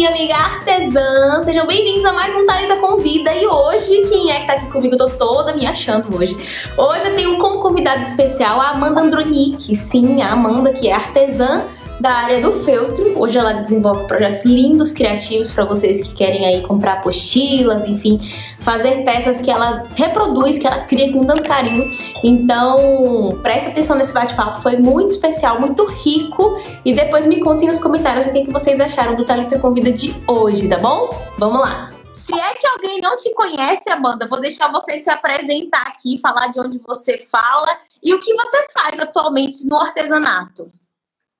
minha amiga artesã. Sejam bem-vindos a mais um Thalita Convida. E hoje, quem é que tá aqui comigo? Eu tô toda me achando hoje. Hoje eu tenho como convidada especial a Amanda Andronic. Sim, a Amanda, que é artesã da área do feltro. Hoje ela desenvolve projetos lindos, criativos para vocês que querem aí comprar apostilas, enfim, fazer peças que ela reproduz, que ela cria com tanto carinho. Então, preste atenção nesse bate-papo, foi muito especial, muito rico. E depois me contem nos comentários o que, que vocês acharam do Talita Convida de hoje, tá bom? Vamos lá! Se é que alguém não te conhece, Amanda, vou deixar você se apresentar aqui, falar de onde você fala e o que você faz atualmente no artesanato.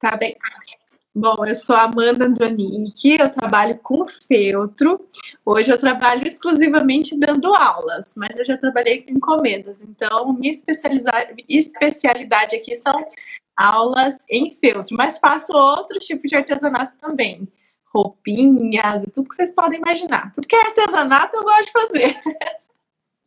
Tá bem. Bom, eu sou Amanda Andronic, eu trabalho com feltro. Hoje eu trabalho exclusivamente dando aulas, mas eu já trabalhei com encomendas. Então, minha especialidade aqui são aulas em feltro, mas faço outro tipo de artesanato também. Roupinhas e tudo que vocês podem imaginar. Tudo que é artesanato eu gosto de fazer.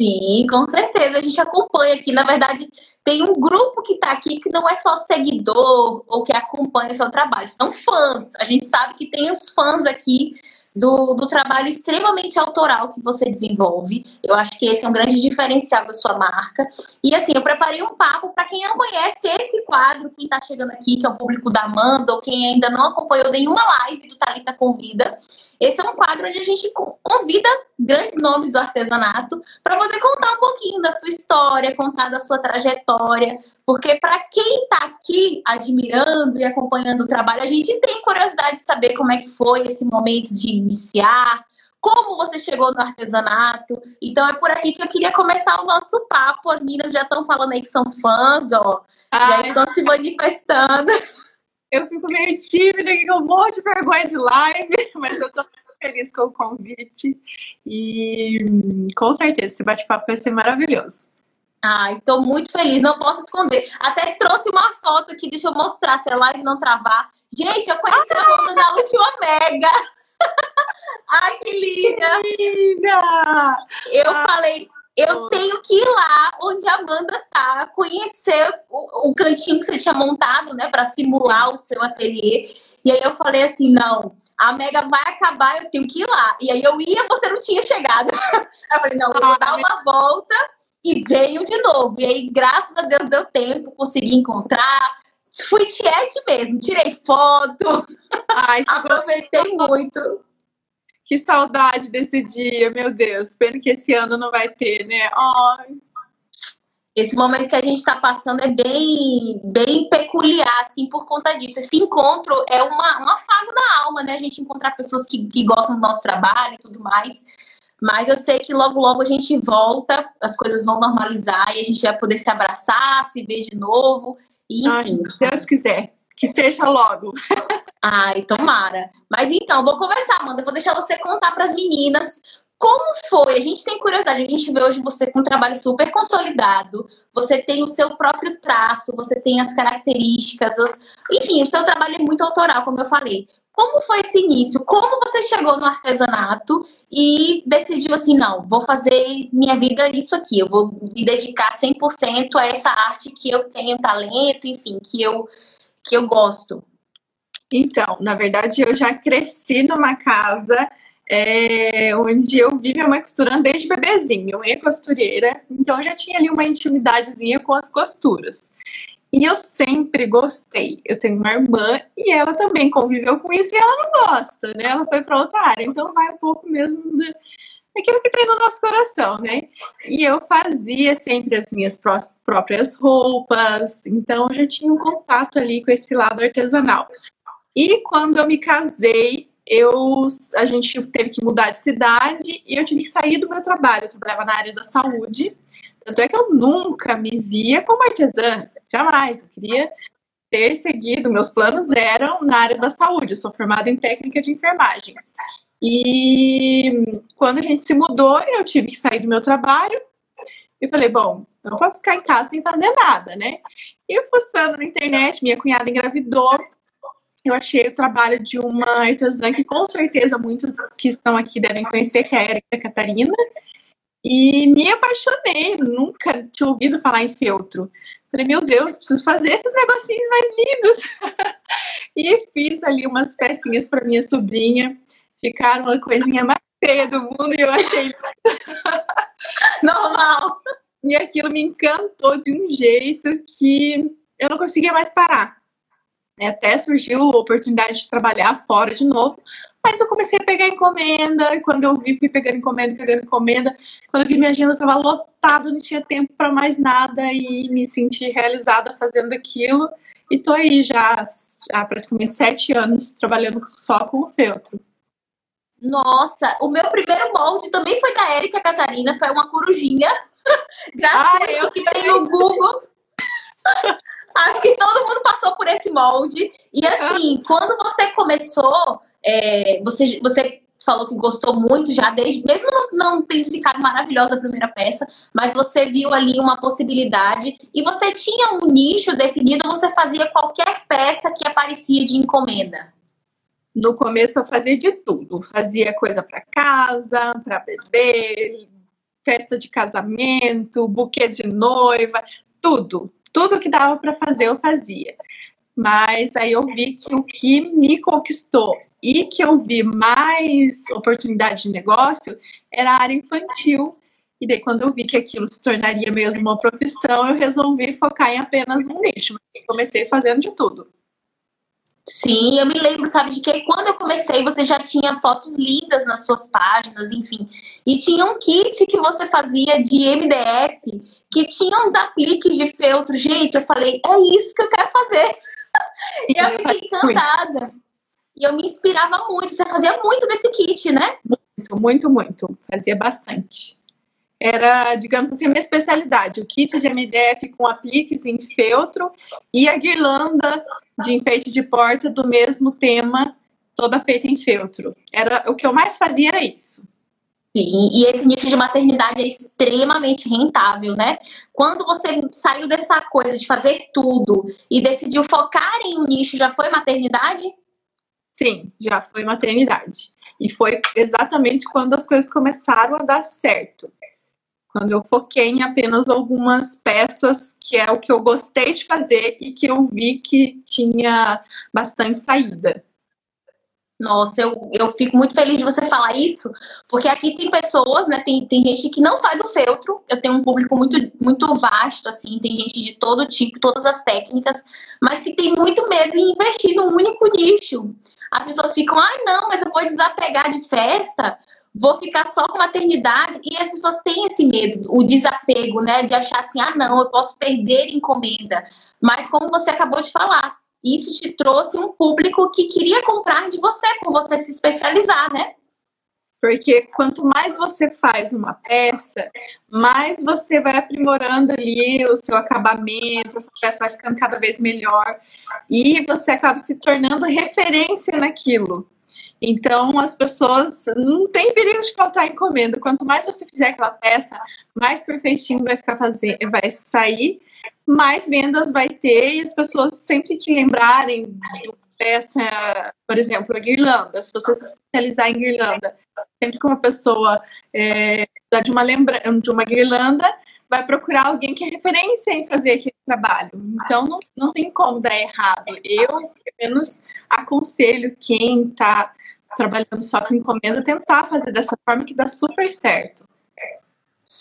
Sim, com certeza. A gente acompanha aqui. Na verdade, tem um grupo que está aqui que não é só seguidor ou que acompanha o seu trabalho, são fãs. A gente sabe que tem os fãs aqui do, do trabalho extremamente autoral que você desenvolve. Eu acho que esse é um grande diferencial da sua marca. E assim, eu preparei um papo para quem não conhece quadro, quem está chegando aqui, que é o público da Amanda, ou quem ainda não acompanhou nenhuma live do Talita Convida. Esse é um quadro onde a gente convida grandes nomes do artesanato para poder contar um pouquinho da sua história, contar da sua trajetória, porque para quem está aqui admirando e acompanhando o trabalho, a gente tem curiosidade de saber como é que foi esse momento de iniciar, como você chegou no artesanato. Então é por aqui que eu queria começar o nosso papo. As meninas já estão falando aí que são fãs, ó, Ai. já estão se manifestando. Eu fico meio tímida, com um monte de vergonha de live, mas eu tô feliz com o convite e com certeza esse bate-papo vai ser maravilhoso. Ai, tô muito feliz, não posso esconder. Até trouxe uma foto aqui, deixa eu mostrar se a live não travar. Gente, eu conheci ah! a Amanda na última Mega. Ai, que linda! Que linda! Eu ah. falei, eu tenho que ir lá onde a Amanda tá, conhecer o, o cantinho que você tinha montado, né, para simular o seu ateliê. E aí eu falei assim: não, a Mega vai acabar, eu tenho que ir lá. E aí eu ia, você não tinha chegado. eu falei: não, vou dar uma volta e venho de novo. E aí, graças a Deus, deu tempo, consegui encontrar. Fui tiete mesmo, tirei foto, Ai, aproveitei muito. Que saudade desse dia, meu Deus. Pena que esse ano não vai ter, né? Ai. Esse momento que a gente está passando é bem, bem peculiar, assim, por conta disso. Esse encontro é uma, um afago na alma, né? A gente encontrar pessoas que, que gostam do nosso trabalho e tudo mais. Mas eu sei que logo, logo a gente volta, as coisas vão normalizar e a gente vai poder se abraçar, se ver de novo. Enfim. Ai, se Deus quiser. Que seja logo. Ai, tomara. Mas então, vou conversar, Amanda. vou deixar você contar para as meninas como foi. A gente tem curiosidade, a gente vê hoje você com um trabalho super consolidado. Você tem o seu próprio traço, você tem as características, os... enfim, o seu trabalho é muito autoral, como eu falei. Como foi esse início? Como você chegou no artesanato e decidiu assim, não, vou fazer minha vida isso aqui, eu vou me dedicar 100% a essa arte que eu tenho talento, enfim, que eu que eu gosto. Então, na verdade, eu já cresci numa casa é, onde eu vi minha mãe costurando desde bebezinho. Minha mãe é costureira, então eu já tinha ali uma intimidadezinha com as costuras. E eu sempre gostei. Eu tenho uma irmã e ela também conviveu com isso e ela não gosta, né? Ela foi para outra área, então vai um pouco mesmo de, daquilo que tem no nosso coração, né? E eu fazia sempre as minhas pró próprias roupas, então eu já tinha um contato ali com esse lado artesanal. E quando eu me casei, eu, a gente teve que mudar de cidade e eu tive que sair do meu trabalho. Eu trabalhava na área da saúde, tanto é que eu nunca me via como artesã, jamais. Eu queria ter seguido, meus planos eram na área da saúde. Eu sou formada em técnica de enfermagem. E quando a gente se mudou, eu tive que sair do meu trabalho. E falei, bom, eu não posso ficar em casa sem fazer nada, né? E eu na internet, minha cunhada engravidou, eu achei o trabalho de uma artesã que com certeza muitos que estão aqui devem conhecer, que é a Erika Catarina, e me apaixonei, nunca tinha ouvido falar em feltro. Falei, meu Deus, preciso fazer esses negocinhos mais lindos. e fiz ali umas pecinhas para minha sobrinha, ficaram a coisinha mais feia do mundo e eu achei normal. E aquilo me encantou de um jeito que eu não conseguia mais parar. Até surgiu a oportunidade de trabalhar fora de novo, mas eu comecei a pegar encomenda, e quando eu vi, fui pegando encomenda, pegando encomenda. Quando eu vi minha agenda estava lotada, não tinha tempo para mais nada e me senti realizada fazendo aquilo. E tô aí já há praticamente sete anos trabalhando só com o feltro. Nossa, o meu primeiro molde também foi da Érica Catarina, foi uma corujinha. Graças ah, eu que tenho o Google. Acho que todo mundo passou por esse molde. E assim, quando você começou, é, você, você falou que gostou muito já, desde mesmo não, não tendo ficado maravilhosa a primeira peça, mas você viu ali uma possibilidade e você tinha um nicho definido, você fazia qualquer peça que aparecia de encomenda. No começo eu fazia de tudo, fazia coisa para casa, para bebê, festa de casamento, buquê de noiva, tudo, tudo que dava para fazer eu fazia. Mas aí eu vi que o que me conquistou e que eu vi mais oportunidade de negócio era a área infantil. E daí, quando eu vi que aquilo se tornaria mesmo uma profissão, eu resolvi focar em apenas um nicho. Comecei fazendo de tudo. Sim, eu me lembro, sabe, de que quando eu comecei você já tinha fotos lindas nas suas páginas, enfim. E tinha um kit que você fazia de MDF, que tinha uns apliques de feltro. Gente, eu falei, é isso que eu quero fazer. e eu fiquei encantada. E eu me inspirava muito. Você fazia muito desse kit, né? Muito, muito, muito. Fazia bastante. Era, digamos assim, a minha especialidade. O kit de MDF com apliques em feltro e a guirlanda de enfeite de porta do mesmo tema, toda feita em feltro. Era o que eu mais fazia era isso. Sim, e esse nicho de maternidade é extremamente rentável, né? Quando você saiu dessa coisa de fazer tudo e decidiu focar em um nicho, já foi maternidade? Sim, já foi maternidade. E foi exatamente quando as coisas começaram a dar certo. Quando eu foquei em apenas algumas peças, que é o que eu gostei de fazer e que eu vi que tinha bastante saída. Nossa, eu, eu fico muito feliz de você falar isso, porque aqui tem pessoas, né? Tem, tem gente que não sai do feltro. Eu tenho um público muito, muito vasto, assim, tem gente de todo tipo, todas as técnicas, mas que tem muito medo em investir num único nicho. As pessoas ficam, ai, não, mas eu vou desapegar de festa, vou ficar só com maternidade. E as pessoas têm esse medo, o desapego, né? De achar assim, ah, não, eu posso perder encomenda. Mas como você acabou de falar, isso te trouxe um público que queria comprar de você, por você se especializar, né? Porque quanto mais você faz uma peça, mais você vai aprimorando ali o seu acabamento, a sua peça vai ficando cada vez melhor e você acaba se tornando referência naquilo. Então, as pessoas não tem perigo de faltar encomenda. Quanto mais você fizer aquela peça, mais perfeitinho vai ficar fazer, vai sair mais vendas vai ter e as pessoas sempre que lembrarem peça, por exemplo, a guirlanda, se você se especializar em guirlanda, sempre que uma pessoa é, de uma lembra de uma guirlanda, vai procurar alguém que é referência em fazer aquele trabalho. Então não, não tem como dar errado. Eu, pelo menos, aconselho quem está trabalhando só com encomenda tentar fazer dessa forma que dá super certo.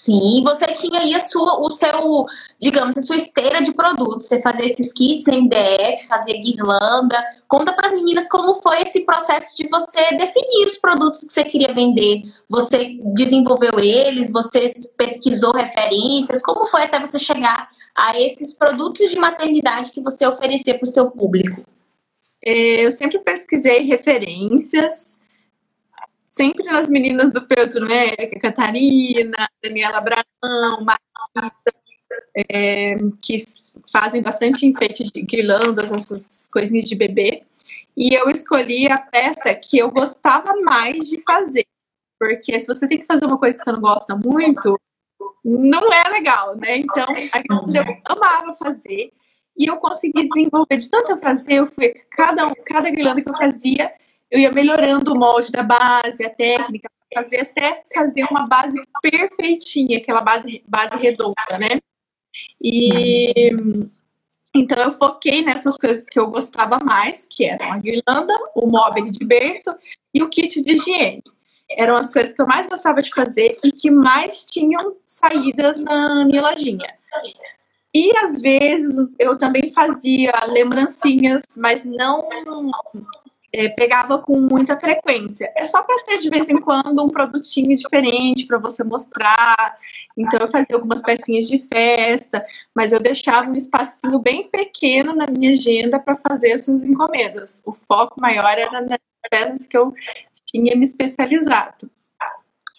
Sim, você tinha aí a sua, o seu, digamos, a sua esteira de produtos. Você fazia esses kits MDF, fazia guirlanda. Conta para as meninas como foi esse processo de você definir os produtos que você queria vender. Você desenvolveu eles, você pesquisou referências. Como foi até você chegar a esses produtos de maternidade que você oferecia para o seu público? É, eu sempre pesquisei referências sempre nas meninas do Feltro, né? Catarina, Daniela Abraão, Marisa, é, que fazem bastante enfeite de guirlandas, essas coisinhas de bebê. E eu escolhi a peça que eu gostava mais de fazer. Porque se você tem que fazer uma coisa que você não gosta muito, não é legal, né? Então, eu amava fazer. E eu consegui desenvolver de tanto eu fazer, eu fui, cada, cada guirlanda que eu fazia, eu ia melhorando o molde da base, a técnica, fazer até fazer uma base perfeitinha, aquela base, base redonda, né? E Então eu foquei nessas coisas que eu gostava mais, que eram a guirlanda, o móvel de berço e o kit de higiene. Eram as coisas que eu mais gostava de fazer e que mais tinham saídas na minha lojinha. E às vezes eu também fazia lembrancinhas, mas não é, pegava com muita frequência. É só para ter de vez em quando um produtinho diferente para você mostrar. Então eu fazia algumas pecinhas de festa, mas eu deixava um espacinho bem pequeno na minha agenda para fazer essas encomendas. O foco maior era nas peças que eu tinha me especializado.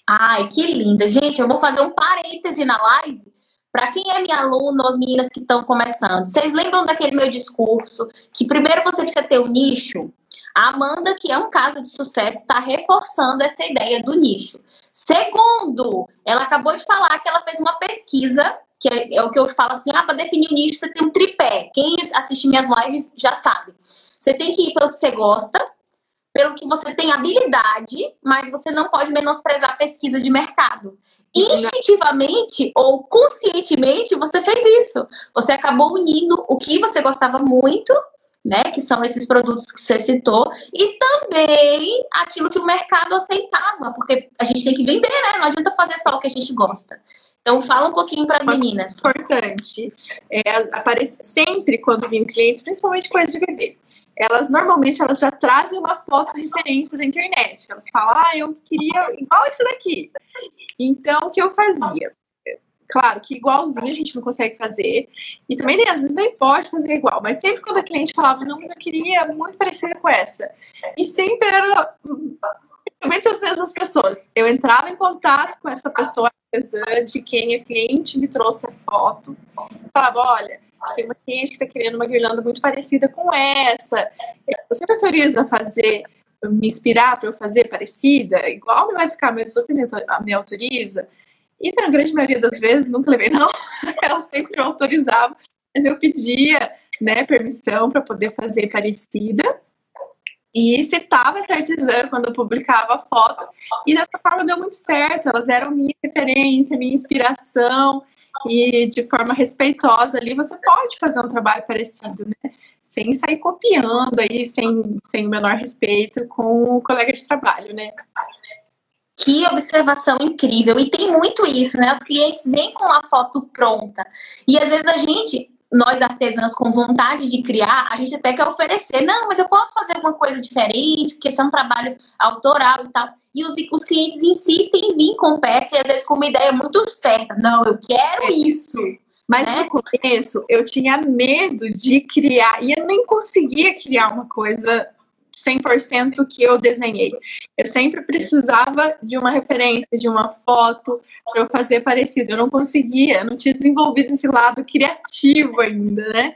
Ai, que linda. Gente, eu vou fazer um parêntese na live para quem é minha aluna, as meninas que estão começando. Vocês lembram daquele meu discurso que primeiro você precisa ter o um nicho? A Amanda, que é um caso de sucesso, está reforçando essa ideia do nicho. Segundo, ela acabou de falar que ela fez uma pesquisa, que é, é o que eu falo assim: ah, para definir o nicho você tem um tripé. Quem assiste minhas lives já sabe. Você tem que ir pelo que você gosta, pelo que você tem habilidade, mas você não pode menosprezar a pesquisa de mercado. Instintivamente ou conscientemente você fez isso. Você acabou unindo o que você gostava muito né? Que são esses produtos que você citou, e também aquilo que o mercado aceitava, porque a gente tem que vender, né? Não adianta fazer só o que a gente gosta. Então, fala um pouquinho para as meninas. Importante. É, aparece sempre quando vem clientes, principalmente coisas de bebê. Elas normalmente elas já trazem uma foto referência da internet. Elas falam, ah, eu queria igual isso daqui. Então, o que eu fazia? Claro que igualzinho a gente não consegue fazer. E também, às vezes, nem pode fazer igual. Mas sempre quando a cliente falava, não, mas eu queria muito parecida com essa. E sempre era praticamente as mesmas pessoas. Eu entrava em contato com essa pessoa de quem é cliente, me trouxe a foto. Falava, olha, tem uma cliente que está querendo uma guirlanda muito parecida com essa. Você me autoriza a fazer, me inspirar para eu fazer parecida? Igual não vai ficar, mas você me autoriza? E na grande maioria das vezes, nunca levei não, ela sempre me autorizava, mas eu pedia, né, permissão para poder fazer parecida. E citava essa artesã quando eu publicava a foto. E dessa forma deu muito certo. Elas eram minha referência, minha inspiração. E de forma respeitosa ali, você pode fazer um trabalho parecido, né? Sem sair copiando aí, sem, sem o menor respeito com o colega de trabalho, né? Que observação incrível. E tem muito isso, né? Os clientes vêm com a foto pronta. E às vezes a gente, nós artesãs com vontade de criar, a gente até quer oferecer. Não, mas eu posso fazer alguma coisa diferente, porque isso é um trabalho autoral e tal. E os, os clientes insistem em vir com peça e às vezes com uma ideia muito certa. Não, eu quero isso. Mas né? no começo eu tinha medo de criar e eu nem conseguia criar uma coisa 100% que eu desenhei. Eu sempre precisava de uma referência, de uma foto para eu fazer parecido. Eu não conseguia, eu não tinha desenvolvido esse lado criativo ainda, né?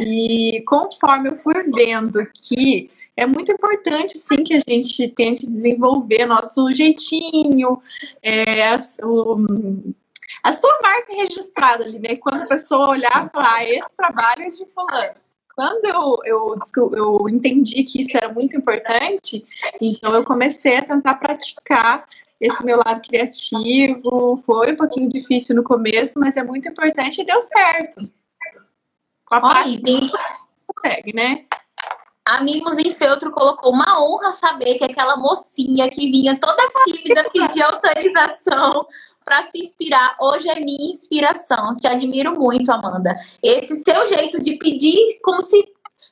E conforme eu fui vendo que é muito importante, sim, que a gente tente desenvolver nosso jeitinho, é, o, a sua marca registrada ali, né? Quando a pessoa olhar e falar, ah, esse trabalho é de fulano quando eu, eu, eu entendi que isso era muito importante, então eu comecei a tentar praticar esse meu lado criativo. Foi um pouquinho difícil no começo, mas é muito importante e deu certo. Com a prática, tem... consegue, né? A Mimos em Feltro colocou uma honra saber que aquela mocinha que vinha toda tímida pedir autorização para se inspirar. Hoje é minha inspiração. Te admiro muito, Amanda. Esse seu jeito de pedir, como se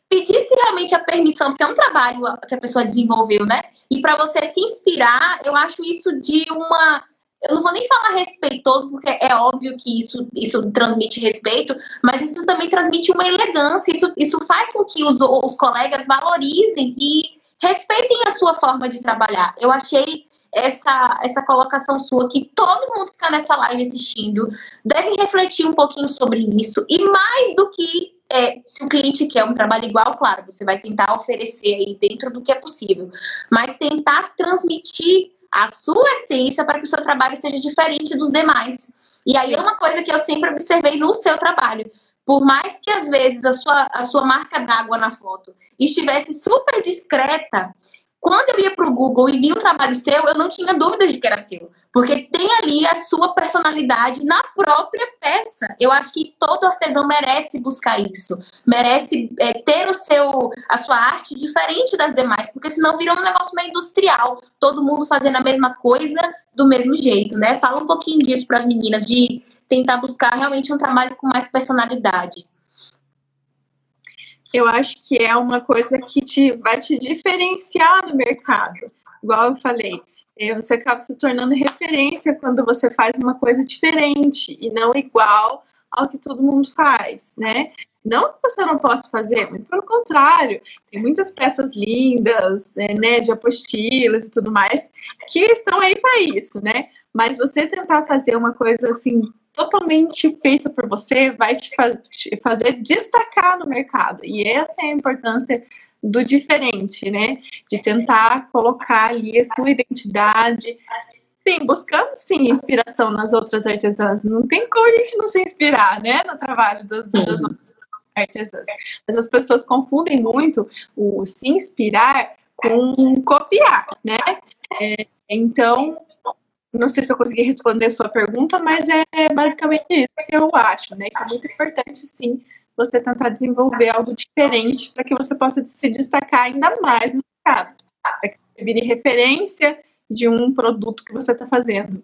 pedisse realmente a permissão, porque é um trabalho que a pessoa desenvolveu, né? E para você se inspirar, eu acho isso de uma. Eu não vou nem falar respeitoso, porque é óbvio que isso, isso transmite respeito, mas isso também transmite uma elegância. Isso, isso faz com que os, os colegas valorizem e respeitem a sua forma de trabalhar. Eu achei essa, essa colocação sua, que todo mundo que está nessa live assistindo deve refletir um pouquinho sobre isso. E mais do que é, se o cliente quer um trabalho igual, claro, você vai tentar oferecer aí dentro do que é possível, mas tentar transmitir a sua essência para que o seu trabalho seja diferente dos demais. E aí é uma coisa que eu sempre observei no seu trabalho. Por mais que às vezes a sua, a sua marca d'água na foto estivesse super discreta, quando eu ia para o Google e vi o trabalho seu, eu não tinha dúvidas de que era seu. Porque tem ali a sua personalidade na própria peça. Eu acho que todo artesão merece buscar isso. Merece é, ter o seu, a sua arte diferente das demais. Porque senão vira um negócio meio industrial. Todo mundo fazendo a mesma coisa do mesmo jeito, né? Fala um pouquinho disso para as meninas, de tentar buscar realmente um trabalho com mais personalidade eu acho que é uma coisa que te, vai te diferenciar no mercado. Igual eu falei, é, você acaba se tornando referência quando você faz uma coisa diferente e não igual ao que todo mundo faz, né? Não que você não possa fazer, pelo contrário, tem muitas peças lindas, é, né, de apostilas e tudo mais, que estão aí para isso, né? Mas você tentar fazer uma coisa assim totalmente feito por você vai te, faz, te fazer destacar no mercado. E essa é a importância do diferente, né? De tentar colocar ali a sua identidade. Sim, buscando sim inspiração nas outras artesãs. Não tem como a gente não se inspirar, né? No trabalho das, das outras artesãs. Mas as pessoas confundem muito o se inspirar com copiar, né? É, então, não sei se eu consegui responder a sua pergunta, mas é basicamente isso que eu acho, né? Que é muito importante, sim, você tentar desenvolver algo diferente para que você possa se destacar ainda mais no mercado. Para que você vire referência de um produto que você está fazendo.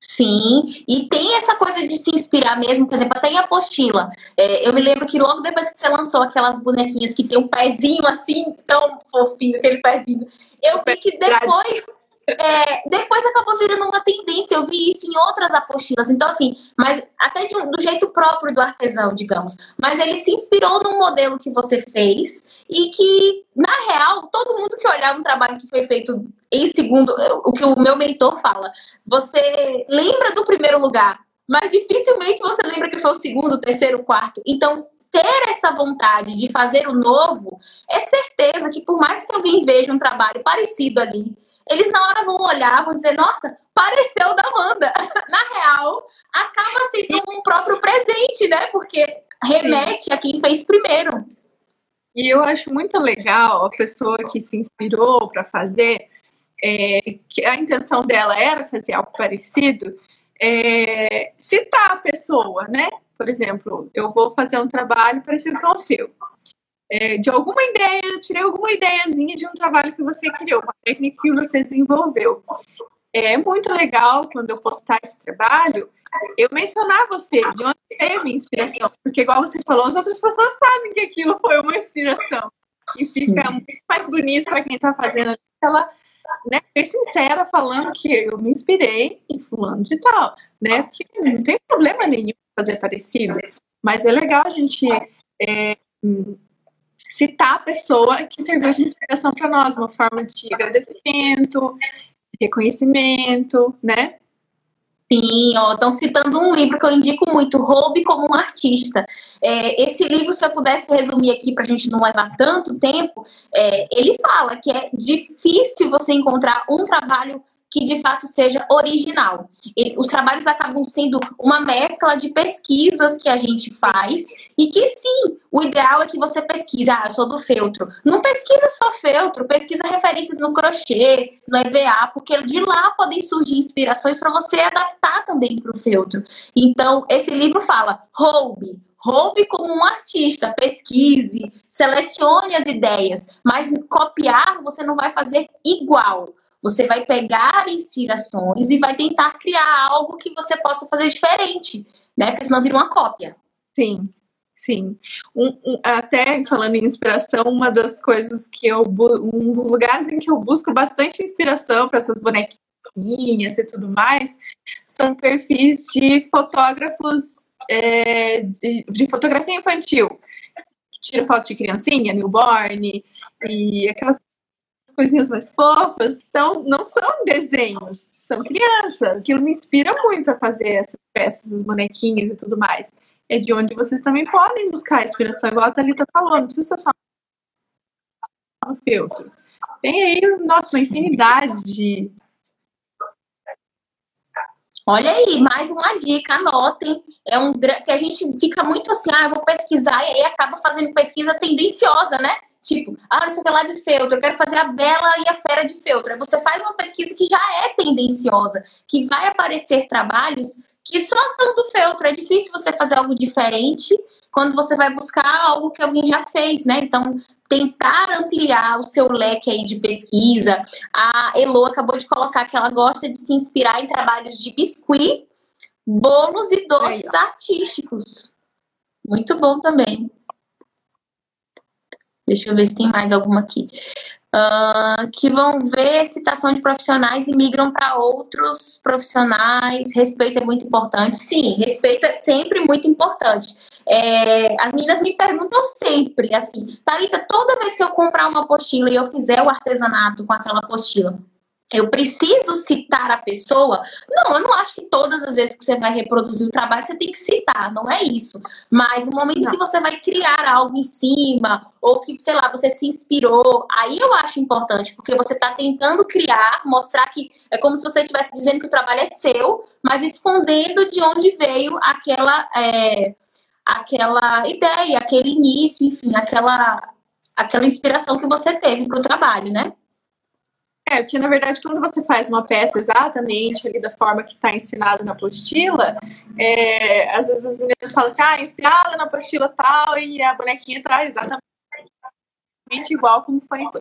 Sim, e tem essa coisa de se inspirar mesmo, por exemplo, até em apostila. É, eu me lembro que logo depois que você lançou aquelas bonequinhas que tem um pezinho assim, tão fofinho, aquele pezinho, eu vi que depois é, depois acabou virando uma tendência. Eu vi isso em outras apostilas. Então, assim, mas até de, do jeito próprio do artesão, digamos. Mas ele se inspirou num modelo que você fez e que, na real, todo mundo que olhar um trabalho que foi feito em segundo, o que o meu mentor fala, você lembra do primeiro lugar, mas dificilmente você lembra que foi o segundo, o terceiro, o quarto. Então, ter essa vontade de fazer o novo, é certeza que por mais que alguém veja um trabalho parecido ali, eles na hora vão olhar, vão dizer, nossa, pareceu da Amanda. na real, acaba sendo um próprio presente, né? Porque remete a quem fez primeiro. E eu acho muito legal a pessoa que se inspirou para fazer, é, que a intenção dela era fazer algo parecido, é, citar a pessoa, né? Por exemplo, eu vou fazer um trabalho parecido com o seu é, de alguma ideia, eu tirei alguma ideiazinha de um trabalho que você criou, uma técnica que você desenvolveu. É muito legal quando eu postar esse trabalho, eu mencionar você, de onde veio a minha inspiração, porque igual você falou, as outras pessoas sabem que aquilo foi uma inspiração. E fica Sim. muito mais bonito para quem está fazendo ela né, ser sincera falando que eu me inspirei em fulano de tal, né? Porque não tem problema nenhum fazer parecido, mas é legal a gente é, citar a pessoa que serviu de inspiração para nós, uma forma de agradecimento, de reconhecimento, né? Sim, estão citando um livro que eu indico muito, Roube como um Artista. É, esse livro, se eu pudesse resumir aqui para a gente não levar tanto tempo, é, ele fala que é difícil você encontrar um trabalho que de fato seja original. Os trabalhos acabam sendo uma mescla de pesquisas que a gente faz e que sim, o ideal é que você pesquise. Ah, eu sou do feltro. Não pesquisa só feltro, pesquisa referências no crochê, no EVA, porque de lá podem surgir inspirações para você adaptar também para o feltro. Então, esse livro fala: roube, roube como um artista, pesquise, selecione as ideias, mas copiar você não vai fazer igual. Você vai pegar inspirações e vai tentar criar algo que você possa fazer diferente, né? Porque senão vira uma cópia. Sim, sim. Um, um, até falando em inspiração, uma das coisas que eu um dos lugares em que eu busco bastante inspiração para essas bonequinhas e tudo mais são perfis de fotógrafos é, de, de fotografia infantil. Tira foto de criancinha, newborn, e aquelas coisinhas mais fofas. Então, não são desenhos, são crianças. Aquilo me inspira muito a fazer essas peças, as bonequinhas e tudo mais. É de onde vocês também podem buscar inspiração, igual a Thalita falou, não precisa só no filtro. Tem aí, nossa, uma infinidade de. Olha aí, mais uma dica, anotem. É um que a gente fica muito assim, ah, eu vou pesquisar, e aí acaba fazendo pesquisa tendenciosa, né? Tipo, ah, não sei o que lá de feltro, eu quero fazer a Bela e a Fera de feltro. Aí você faz uma pesquisa que já é tendenciosa, que vai aparecer trabalhos que só são do feltro. É difícil você fazer algo diferente quando você vai buscar algo que alguém já fez, né? Então, tentar ampliar o seu leque aí de pesquisa. A Elo acabou de colocar que ela gosta de se inspirar em trabalhos de biscuit, bolos e doces artísticos. Muito bom também. Deixa eu ver se tem mais alguma aqui. Uh, que vão ver citação de profissionais e migram para outros profissionais. Respeito é muito importante. Sim, respeito é sempre muito importante. É, as meninas me perguntam sempre, assim, Thalita, toda vez que eu comprar uma apostila e eu fizer o artesanato com aquela apostila, eu preciso citar a pessoa. Não, eu não acho que todas as vezes que você vai reproduzir o trabalho você tem que citar, não é isso. Mas no momento não. que você vai criar algo em cima, ou que, sei lá, você se inspirou, aí eu acho importante, porque você está tentando criar, mostrar que é como se você estivesse dizendo que o trabalho é seu, mas escondendo de onde veio aquela. É, aquela ideia, aquele início, enfim, aquela, aquela inspiração que você teve para o trabalho, né? É, porque na verdade, quando você faz uma peça exatamente ali da forma que está ensinada na apostila, é, às vezes as meninas falam assim, ah, inspirada na apostila tal, e a bonequinha está exatamente igual como foi isso.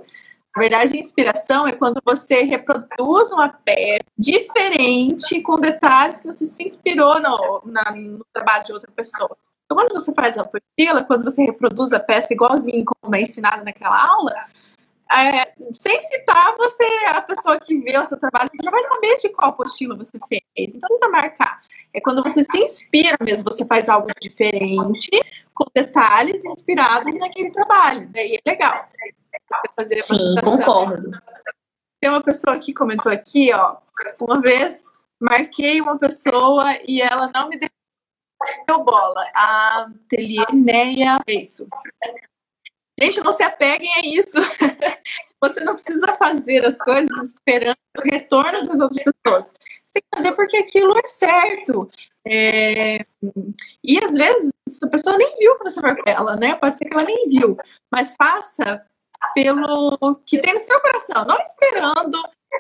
Na verdade, a inspiração é quando você reproduz uma peça diferente, com detalhes que você se inspirou no, na, no trabalho de outra pessoa. Então, quando você faz a apostila, quando você reproduz a peça igualzinho como é ensinado naquela aula, é, sem citar você, a pessoa que vê o seu trabalho, já vai saber de qual apostila você fez. Então, precisa marcar. É quando você se inspira mesmo, você faz algo diferente, com detalhes inspirados naquele trabalho. Daí é legal. Fazer Sim, concordo. Tem uma pessoa que comentou aqui, ó. Uma vez marquei uma pessoa e ela não me deu bola. A Ateliê Neia, é isso. Gente, não se apeguem a isso. Você não precisa fazer as coisas esperando o retorno das outras pessoas. Você tem que fazer porque aquilo é certo. É... E às vezes a pessoa nem viu que você marcou ela, né? Pode ser que ela nem viu. Mas faça pelo que tem no seu coração, não esperando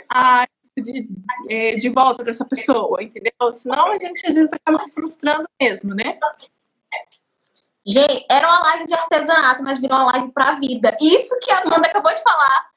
a de, é, de volta dessa pessoa, entendeu? Senão a gente às vezes acaba se frustrando mesmo, né? Gente, era uma live de artesanato, mas virou uma live pra vida. Isso que a Amanda acabou de falar,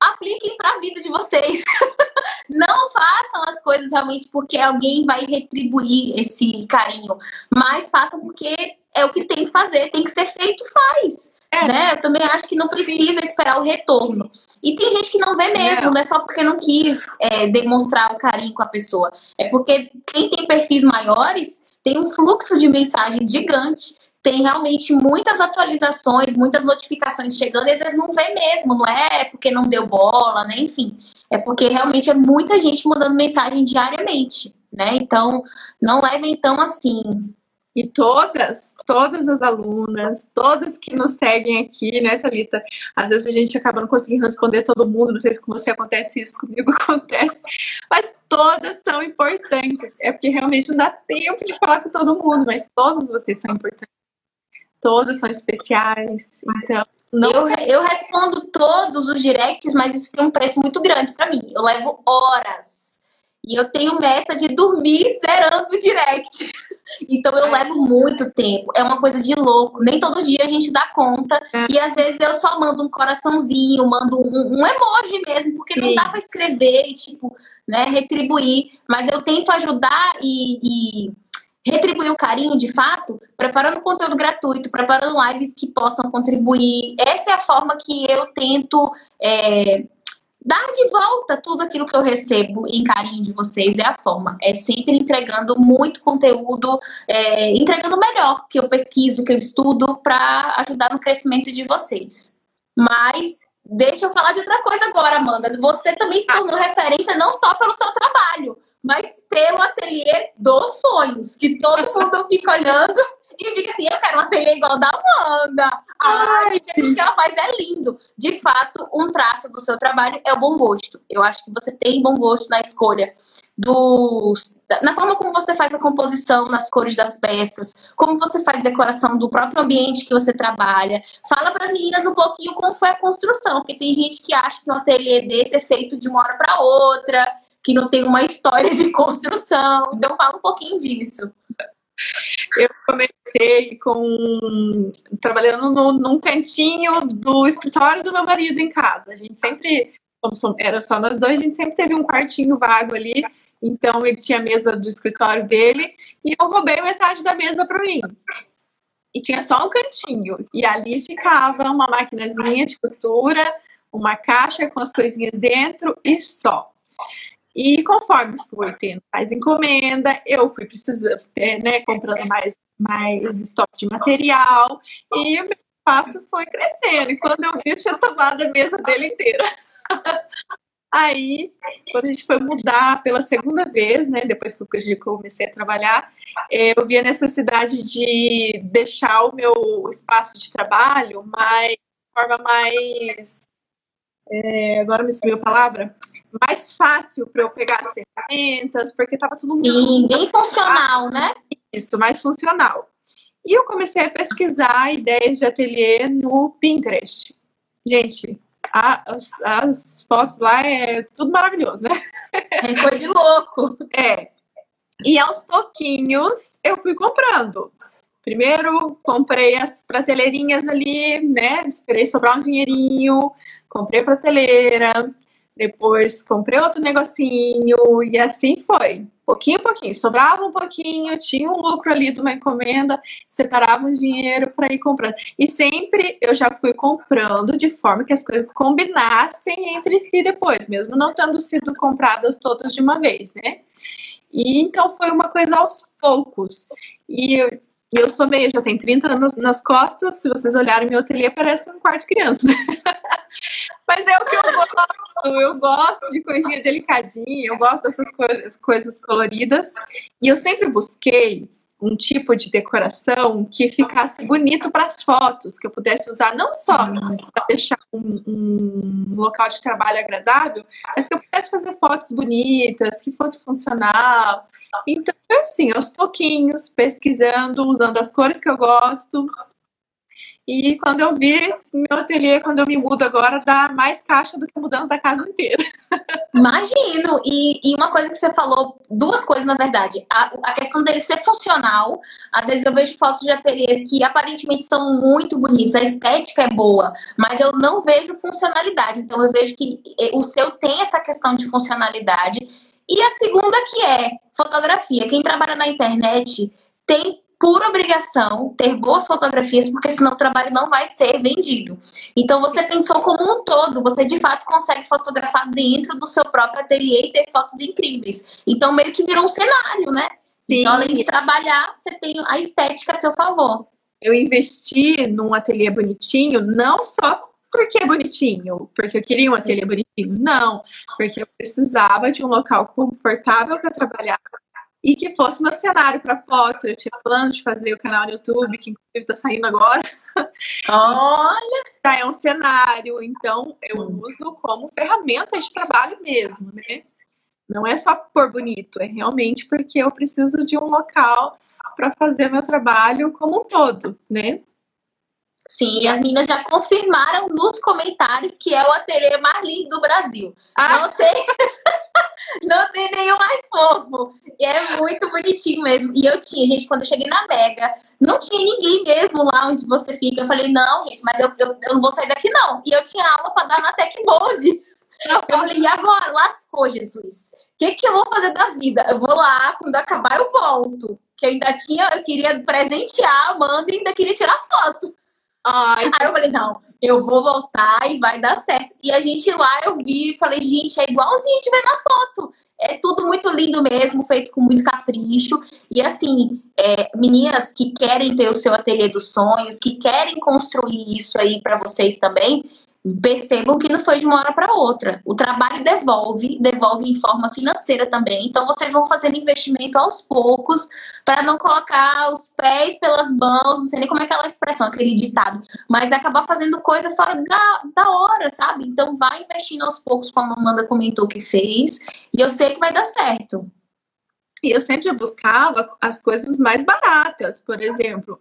apliquem pra vida de vocês. Não façam as coisas realmente porque alguém vai retribuir esse carinho, mas façam porque é o que tem que fazer, tem que ser feito, faz. É. Né? Eu também acho que não precisa esperar o retorno. E tem gente que não vê mesmo, não, não é só porque não quis é, demonstrar o carinho com a pessoa. É porque quem tem perfis maiores tem um fluxo de mensagens gigante tem realmente muitas atualizações, muitas notificações chegando, e às vezes não vê mesmo, não é porque não deu bola, né? Enfim, é porque realmente é muita gente mandando mensagem diariamente, né? Então, não levem tão assim. E todas, todas as alunas, todas que nos seguem aqui, né, Thalita? Às vezes a gente acaba não conseguindo responder todo mundo, não sei se com você acontece isso, comigo acontece, mas todas são importantes. É porque realmente não dá tempo de falar com todo mundo, mas todos vocês são importantes todas são especiais. Então, não... eu, eu respondo todos os directs, mas isso tem um preço muito grande para mim. Eu levo horas. E eu tenho meta de dormir zerando o direct. Então eu levo muito tempo. É uma coisa de louco. Nem todo dia a gente dá conta. É. E às vezes eu só mando um coraçãozinho, mando um, um emoji mesmo, porque Sim. não dá para escrever e, tipo, né, retribuir. Mas eu tento ajudar e, e retribuir o carinho de fato, preparando conteúdo gratuito, preparando lives que possam contribuir. Essa é a forma que eu tento é, dar de volta tudo aquilo que eu recebo em carinho de vocês. É a forma. É sempre entregando muito conteúdo, é, entregando melhor que eu pesquiso, que eu estudo, para ajudar no crescimento de vocês. Mas deixa eu falar de outra coisa agora, Amanda. Você também se tornou referência não só pelo seu trabalho, mas pelo ateliê dos sonhos, que todo mundo fica olhando e fica assim, eu quero um ateliê igual da Amanda. Ai, que ela faz é lindo. De fato, um traço do seu trabalho é o bom gosto. Eu acho que você tem bom gosto na escolha dos, na forma como você faz a composição, nas cores das peças, como você faz a decoração do próprio ambiente que você trabalha. Fala para as meninas um pouquinho como foi a construção, porque tem gente que acha que um ateliê desse é feito de uma hora para outra, que não tem uma história de construção. Então fala um pouquinho disso. Eu comecei com trabalhando no, num cantinho do escritório do meu marido em casa. A gente sempre, como era só nós dois, a gente sempre teve um quartinho vago ali então ele tinha a mesa do escritório dele e eu roubei metade da mesa para mim. E tinha só um cantinho. E ali ficava uma maquinazinha de costura, uma caixa com as coisinhas dentro e só. E conforme fui tendo mais encomenda, eu fui precisando, né, comprando mais, mais estoque de material e o meu espaço foi crescendo. E quando eu vi, eu tinha tomado a mesa dele inteira. Aí, quando a gente foi mudar pela segunda vez, né, depois que eu comecei a trabalhar, é, eu vi a necessidade de deixar o meu espaço de trabalho mais, de forma mais é, agora me sumiu a palavra, mais fácil para eu pegar as ferramentas, porque estava tudo muito. Sim, bem funcional, né? Isso, mais funcional. E eu comecei a pesquisar ideias de ateliê no Pinterest. Gente, a, as, as, fotos lá é tudo maravilhoso, né? É coisa de louco. É. E aos pouquinhos eu fui comprando. Primeiro comprei as prateleirinhas ali, né? Esperei sobrar um dinheirinho, comprei prateleira, depois comprei outro negocinho e assim foi. Pouquinho a pouquinho, sobrava um pouquinho, tinha um lucro ali de uma encomenda, separava o dinheiro para ir comprando. E sempre eu já fui comprando de forma que as coisas combinassem entre si depois, mesmo não tendo sido compradas todas de uma vez, né? E então foi uma coisa aos poucos. E eu, eu sou meio, já tenho 30 anos nas costas, se vocês olharem meu ateliê, parece um quarto criança. Mas é o que eu gosto. Eu gosto de coisinha delicadinha, eu gosto dessas coisas, coisas coloridas. E eu sempre busquei um tipo de decoração que ficasse bonito para as fotos, que eu pudesse usar não só para deixar um, um, local de trabalho agradável, mas que eu pudesse fazer fotos bonitas, que fosse funcional. Então, assim, aos pouquinhos, pesquisando, usando as cores que eu gosto, e quando eu vi, meu ateliê, quando eu me mudo agora, dá mais caixa do que mudando da casa inteira. Imagino! E, e uma coisa que você falou, duas coisas na verdade. A, a, questão dele ser funcional. Às vezes eu vejo fotos de ateliês que aparentemente são muito bonitos, a estética é boa, mas eu não vejo funcionalidade. Então eu vejo que o seu tem essa questão de funcionalidade. E a segunda que é fotografia. Quem trabalha na internet tem por obrigação ter boas fotografias, porque senão o trabalho não vai ser vendido. Então você pensou como um todo, você de fato consegue fotografar dentro do seu próprio ateliê e ter fotos incríveis. Então meio que virou um cenário, né? Sim. Então, além de trabalhar, você tem a estética a seu favor. Eu investi num ateliê bonitinho, não só porque é bonitinho, porque eu queria um ateliê bonitinho, não, porque eu precisava de um local confortável para trabalhar, e que fosse meu cenário para foto. Eu tinha plano de fazer o canal no YouTube, que inclusive está saindo agora. Olha! Já é um cenário, então eu uso como ferramenta de trabalho mesmo, né? Não é só por bonito, é realmente porque eu preciso de um local para fazer meu trabalho como um todo, né? Sim, e as meninas já confirmaram nos comentários que é o ateliê mais lindo do Brasil. Ah. Não tem. não tem nenhum mais fofo. E é muito bonitinho mesmo. E eu tinha, gente, quando eu cheguei na Mega, não tinha ninguém mesmo lá onde você fica. Eu falei, não, gente, mas eu, eu, eu não vou sair daqui, não. E eu tinha aula para dar na Techboard. Eu falei, e agora? Lascou, Jesus. O que, que eu vou fazer da vida? Eu vou lá, quando acabar, eu volto. Que eu ainda tinha, eu queria presentear a Amanda e ainda queria tirar foto. Ai, Aí eu falei, não, eu vou voltar e vai dar certo. E a gente lá, eu vi e falei, gente, é igualzinho a gente vê na foto. É tudo muito lindo mesmo, feito com muito capricho. E assim, é, meninas que querem ter o seu ateliê dos sonhos, que querem construir isso aí para vocês também, percebam que não foi de uma hora para outra. O trabalho devolve, devolve em forma financeira também. Então vocês vão fazendo investimento aos poucos para não colocar os pés pelas mãos, não sei nem como é aquela expressão, aquele ditado, mas acabar fazendo coisa fora da, da hora, sabe? Então vai investindo aos poucos, como a Amanda comentou que fez, e eu sei que vai dar certo. E eu sempre buscava as coisas mais baratas, por exemplo,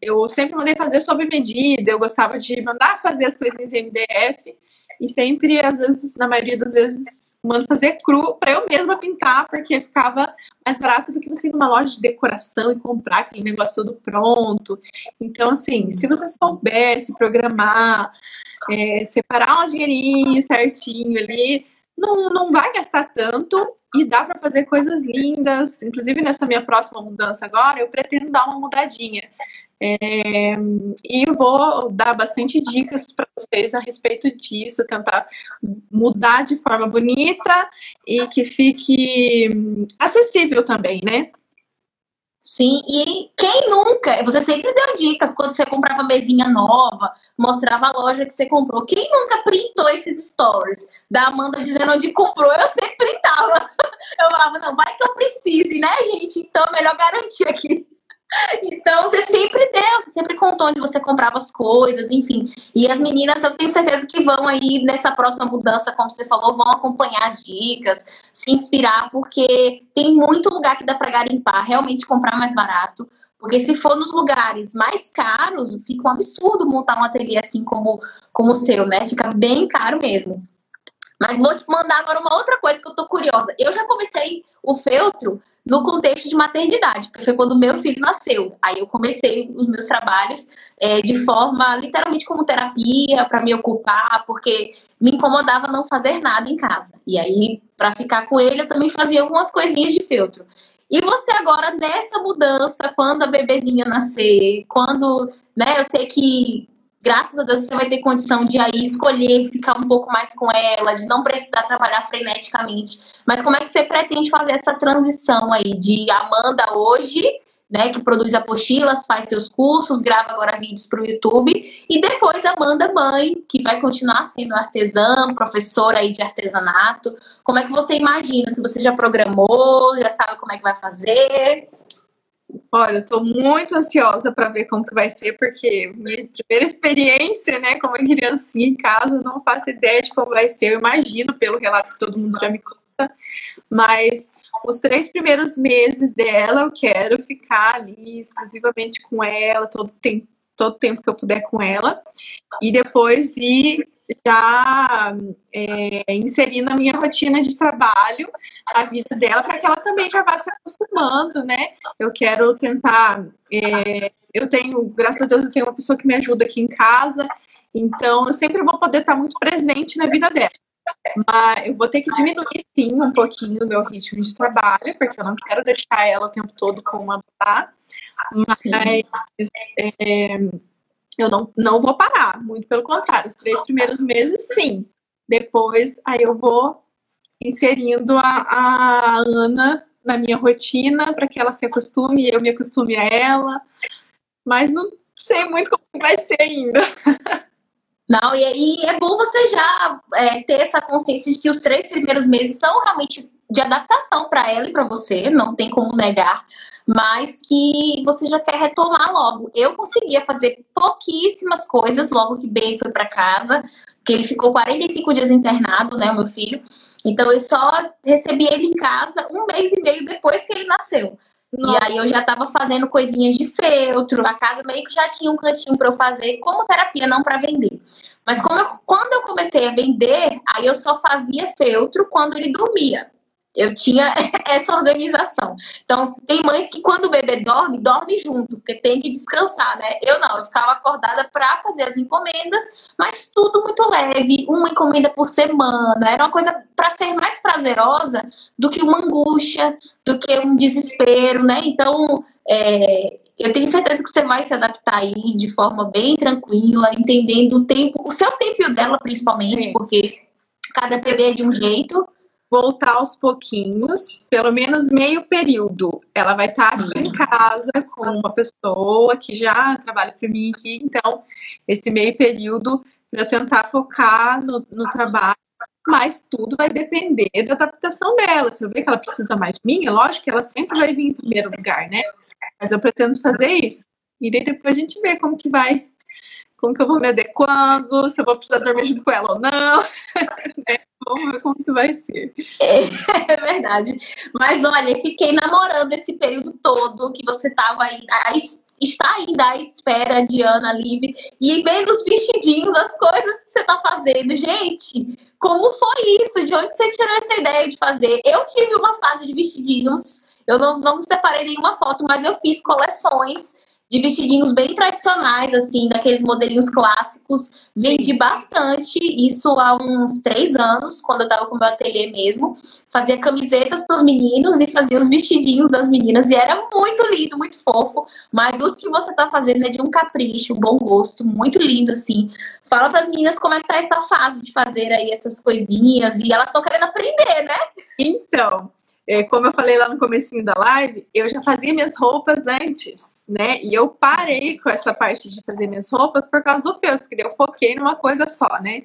eu sempre mandei fazer sob medida, eu gostava de mandar fazer as coisinhas em MDF e sempre, às vezes, na maioria das vezes, mando fazer cru para eu mesma pintar, porque ficava mais barato do que você ir numa loja de decoração e comprar aquele negócio todo pronto. Então, assim, se você soubesse programar, é, separar um dinheirinho certinho ali, não, não vai gastar tanto e dá para fazer coisas lindas. Inclusive, nessa minha próxima mudança agora, eu pretendo dar uma mudadinha. É, e vou dar bastante dicas para vocês a respeito disso, tentar mudar de forma bonita e que fique acessível também, né? Sim, e quem nunca? Você sempre deu dicas quando você comprava mesinha nova, mostrava a loja que você comprou. Quem nunca printou esses stories da Amanda dizendo onde comprou? Eu sempre printava. Eu falava, não, vai que eu precise, né, gente? Então é melhor garantir aqui. Então, você sempre deu, você sempre contou onde você comprava as coisas, enfim. E as meninas, eu tenho certeza que vão aí nessa próxima mudança, como você falou, vão acompanhar as dicas, se inspirar, porque tem muito lugar que dá para garimpar, realmente comprar mais barato. Porque se for nos lugares mais caros, fica um absurdo montar um ateliê assim como, como o seu, né? Fica bem caro mesmo. Mas vou te mandar agora uma outra coisa que eu tô curiosa. Eu já comecei o feltro no contexto de maternidade, porque foi quando meu filho nasceu. Aí eu comecei os meus trabalhos é, de forma literalmente como terapia, para me ocupar, porque me incomodava não fazer nada em casa. E aí, para ficar com ele, eu também fazia algumas coisinhas de feltro. E você agora, nessa mudança, quando a bebezinha nascer, quando, né, eu sei que graças a Deus você vai ter condição de aí escolher ficar um pouco mais com ela, de não precisar trabalhar freneticamente. Mas como é que você pretende fazer essa transição aí de Amanda hoje, né, que produz apostilas, faz seus cursos, grava agora vídeos para o YouTube, e depois Amanda mãe, que vai continuar sendo artesã, professora aí de artesanato. Como é que você imagina? Se você já programou, já sabe como é que vai fazer? Olha, eu tô muito ansiosa para ver como que vai ser, porque minha primeira experiência, né, como criancinha em casa, não faço ideia de como vai ser. Eu imagino pelo relato que todo mundo já me conta, mas os três primeiros meses dela eu quero ficar ali exclusivamente com ela, todo tempo, todo tempo que eu puder com ela, e depois ir já é, inserir na minha rotina de trabalho a vida dela para que ela também já vá se acostumando, né? Eu quero tentar. É, eu tenho, graças a Deus, eu tenho uma pessoa que me ajuda aqui em casa, então eu sempre vou poder estar muito presente na vida dela. Mas eu vou ter que diminuir sim um pouquinho o meu ritmo de trabalho, porque eu não quero deixar ela o tempo todo com uma tá? Mas é, eu não, não vou parar, muito pelo contrário. Os três primeiros meses, sim. Depois, aí eu vou inserindo a, a Ana na minha rotina para que ela se acostume e eu me acostume a ela. Mas não sei muito como vai ser ainda. Não, e, e é bom você já é, ter essa consciência de que os três primeiros meses são realmente de adaptação para ela e para você, não tem como negar mas que você já quer retomar logo. Eu conseguia fazer pouquíssimas coisas logo que Ben foi para casa, que ele ficou 45 dias internado, né, o meu filho. Então eu só recebi ele em casa um mês e meio depois que ele nasceu. Nossa. E aí eu já estava fazendo coisinhas de feltro, a casa meio que já tinha um cantinho para eu fazer como terapia, não para vender. Mas eu, quando eu comecei a vender, aí eu só fazia feltro quando ele dormia. Eu tinha essa organização. Então, tem mães que quando o bebê dorme, dorme junto, porque tem que descansar, né? Eu não, eu ficava acordada para fazer as encomendas, mas tudo muito leve, uma encomenda por semana. Era uma coisa para ser mais prazerosa do que uma angústia, do que um desespero, né? Então, é, eu tenho certeza que você vai se adaptar aí de forma bem tranquila, entendendo o tempo, o seu tempo e o dela principalmente, Sim. porque cada bebê é de um jeito voltar aos pouquinhos, pelo menos meio período. Ela vai estar aqui em casa com uma pessoa que já trabalha para mim aqui, então esse meio período para eu tentar focar no, no trabalho mas tudo vai depender da adaptação dela. Se eu ver que ela precisa mais de mim, é lógico que ela sempre vai vir em primeiro lugar, né? Mas eu pretendo fazer isso. E daí depois a gente vê como que vai, como que eu vou me adequando, se eu vou precisar dormir junto com ela ou não. né? Vamos ver como que vai ser. É, é, verdade. Mas olha, fiquei namorando esse período todo que você estava aí, está ainda à espera de Ana Livre e vendo os vestidinhos, as coisas que você está fazendo. Gente, como foi isso? De onde você tirou essa ideia de fazer? Eu tive uma fase de vestidinhos, eu não, não separei nenhuma foto, mas eu fiz coleções de vestidinhos bem tradicionais, assim, daqueles modelinhos clássicos. Vendi bastante, isso há uns três anos, quando eu tava com o meu ateliê mesmo. Fazia camisetas para os meninos e fazia os vestidinhos das meninas, e era muito lindo, muito fofo. Mas os que você tá fazendo é de um capricho, bom gosto, muito lindo, assim. Fala para as meninas como é que tá essa fase de fazer aí essas coisinhas, e elas estão querendo aprender, né? Então, é, como eu falei lá no comecinho da live, eu já fazia minhas roupas antes, né? E eu parei com essa parte de fazer minhas roupas por causa do feltro, porque eu foquei numa coisa só, né?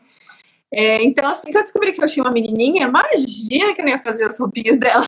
É, então, assim que eu descobri que eu tinha uma menininha, imagina que eu não ia fazer as roupinhas dela,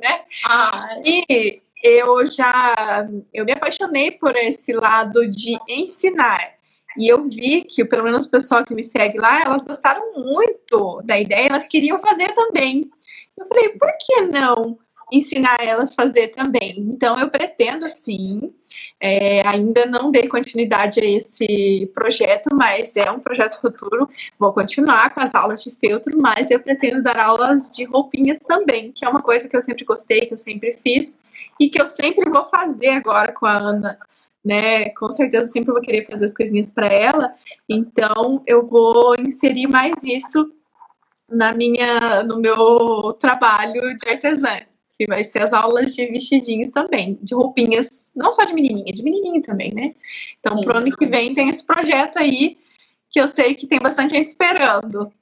né? Ah. E eu já, eu me apaixonei por esse lado de ensinar. E eu vi que, pelo menos o pessoal que me segue lá, elas gostaram muito da ideia, elas queriam fazer também. Eu falei, por que não ensinar elas a fazer também? Então, eu pretendo sim. É, ainda não dei continuidade a esse projeto, mas é um projeto futuro. Vou continuar com as aulas de feltro, mas eu pretendo dar aulas de roupinhas também, que é uma coisa que eu sempre gostei, que eu sempre fiz e que eu sempre vou fazer agora com a Ana né? Com certeza sempre vou querer fazer as coisinhas para ela. Então eu vou inserir mais isso na minha no meu trabalho de artesã, que vai ser as aulas de vestidinhos também, de roupinhas, não só de menininha, de menininho também, né? Então, pro ano que vem tem esse projeto aí que eu sei que tem bastante gente esperando.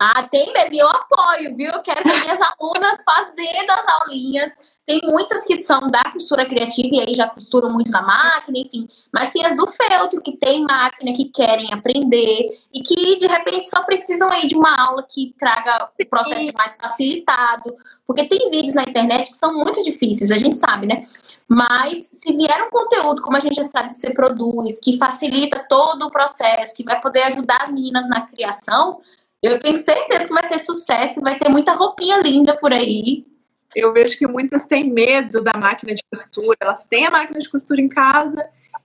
Ah, tem mesmo, eu apoio, viu? Eu quero ver minhas alunas fazendo as aulinhas tem muitas que são da costura criativa e aí já costuram muito na máquina, enfim. Mas tem as do feltro, que tem máquina, que querem aprender e que de repente só precisam aí de uma aula que traga o processo mais facilitado. Porque tem vídeos na internet que são muito difíceis, a gente sabe, né? Mas se vier um conteúdo, como a gente já sabe que você produz, que facilita todo o processo, que vai poder ajudar as meninas na criação, eu tenho certeza que vai ser sucesso, vai ter muita roupinha linda por aí eu vejo que muitas têm medo da máquina de costura, elas têm a máquina de costura em casa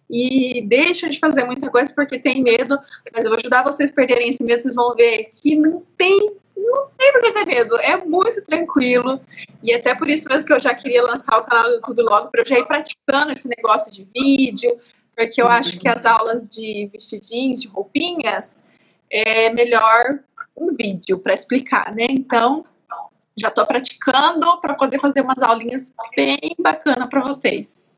e deixam de fazer muita coisa porque tem medo, mas eu vou ajudar vocês a perderem esse medo, vocês vão ver que não tem, não tem por que ter medo, é muito tranquilo, e até por isso mesmo que eu já queria lançar o canal do YouTube logo, para eu já ir praticando esse negócio de vídeo, porque eu acho que as aulas de vestidinhos, de roupinhas, é melhor um vídeo para explicar, né? Então, já estou praticando para poder fazer umas aulinhas bem bacana para vocês.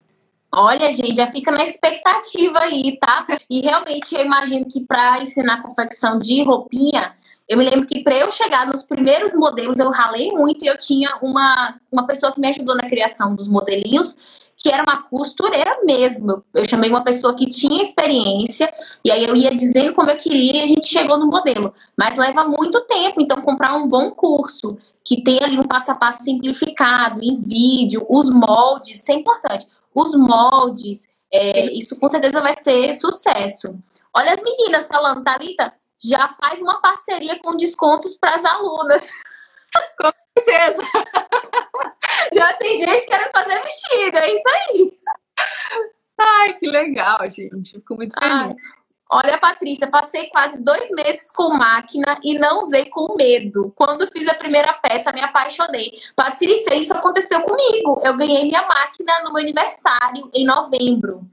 Olha, gente, já fica na expectativa aí, tá? E realmente eu imagino que para ensinar confecção de roupinha, eu me lembro que para eu chegar nos primeiros modelos eu ralei muito e eu tinha uma, uma pessoa que me ajudou na criação dos modelinhos que era uma costureira mesmo. Eu chamei uma pessoa que tinha experiência, e aí eu ia dizendo como eu queria e a gente chegou no modelo. Mas leva muito tempo, então comprar um bom curso, que tem ali um passo a passo simplificado, em vídeo, os moldes, isso é importante. Os moldes, é, isso com certeza vai ser sucesso. Olha as meninas falando, Thalita, já faz uma parceria com descontos para as alunas. Com certeza. Já tem gente querendo fazer vestido, é isso legal, gente. Fico muito feliz. Ai. Olha, Patrícia, passei quase dois meses com máquina e não usei com medo. Quando fiz a primeira peça, me apaixonei. Patrícia, isso aconteceu comigo. Eu ganhei minha máquina no meu aniversário em novembro.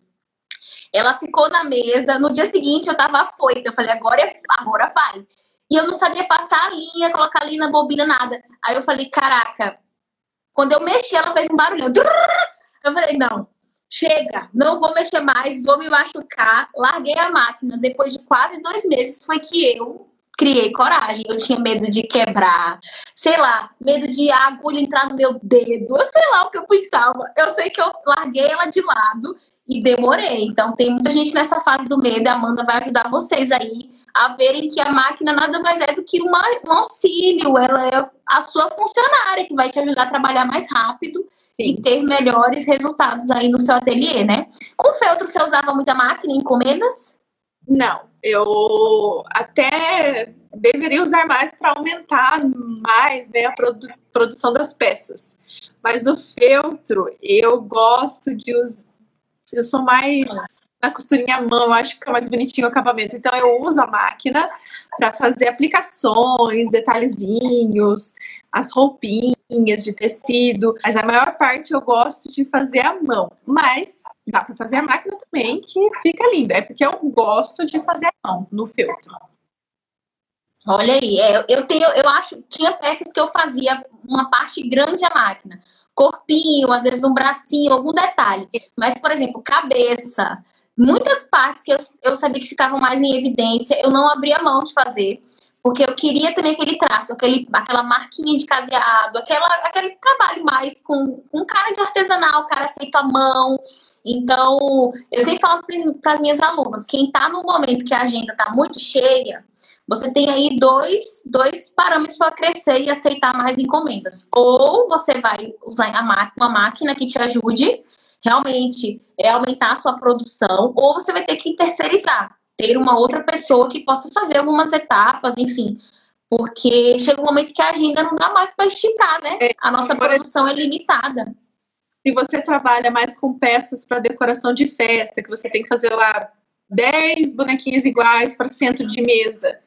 Ela ficou na mesa. No dia seguinte, eu tava afoita. Eu falei, agora, é, agora vai. E eu não sabia passar a linha, colocar ali na bobina, nada. Aí eu falei, caraca, quando eu mexi, ela fez um barulho. Eu falei, não, chega, não vou mexer mais, vou me machucar. Larguei a máquina. Depois de quase dois meses foi que eu criei coragem. Eu tinha medo de quebrar, sei lá, medo de a agulha entrar no meu dedo. Eu sei lá o que eu pensava. Eu sei que eu larguei ela de lado e demorei. Então tem muita gente nessa fase do medo. A Amanda vai ajudar vocês aí a verem que a máquina nada mais é do que uma, um auxílio, ela é a sua funcionária que vai te ajudar a trabalhar mais rápido Sim. e ter melhores resultados aí no seu ateliê, né? Com feltro, você usava muita máquina em encomendas? Não, eu até deveria usar mais para aumentar mais né, a produ produção das peças. Mas no feltro, eu gosto de usar. Eu sou mais na costurinha à mão, eu acho que fica mais bonitinho o acabamento. Então eu uso a máquina para fazer aplicações, detalhezinhos, as roupinhas de tecido, mas a maior parte eu gosto de fazer à mão. Mas dá para fazer a máquina também, que fica lindo. É porque eu gosto de fazer à mão no feltro. Olha aí, é, eu tenho, eu acho, tinha peças que eu fazia uma parte grande à máquina, corpinho, às vezes um bracinho, algum detalhe. Mas, por exemplo, cabeça, muitas partes que eu, eu sabia que ficavam mais em evidência, eu não abria mão de fazer porque eu queria ter aquele traço, aquele, aquela marquinha de caseado, aquela, aquele trabalho mais com um cara de artesanal, cara feito à mão. Então, eu sempre falo para as minhas alunas, quem está no momento que a agenda está muito cheia, você tem aí dois, dois parâmetros para crescer e aceitar mais encomendas. Ou você vai usar uma máquina que te ajude realmente é aumentar a sua produção, ou você vai ter que terceirizar ter uma outra pessoa que possa fazer algumas etapas, enfim. Porque chega um momento que a agenda não dá mais para esticar, né? É, a nossa produção é limitada. Se você trabalha mais com peças para decoração de festa, que você tem que fazer lá 10 bonequinhos iguais para centro de mesa,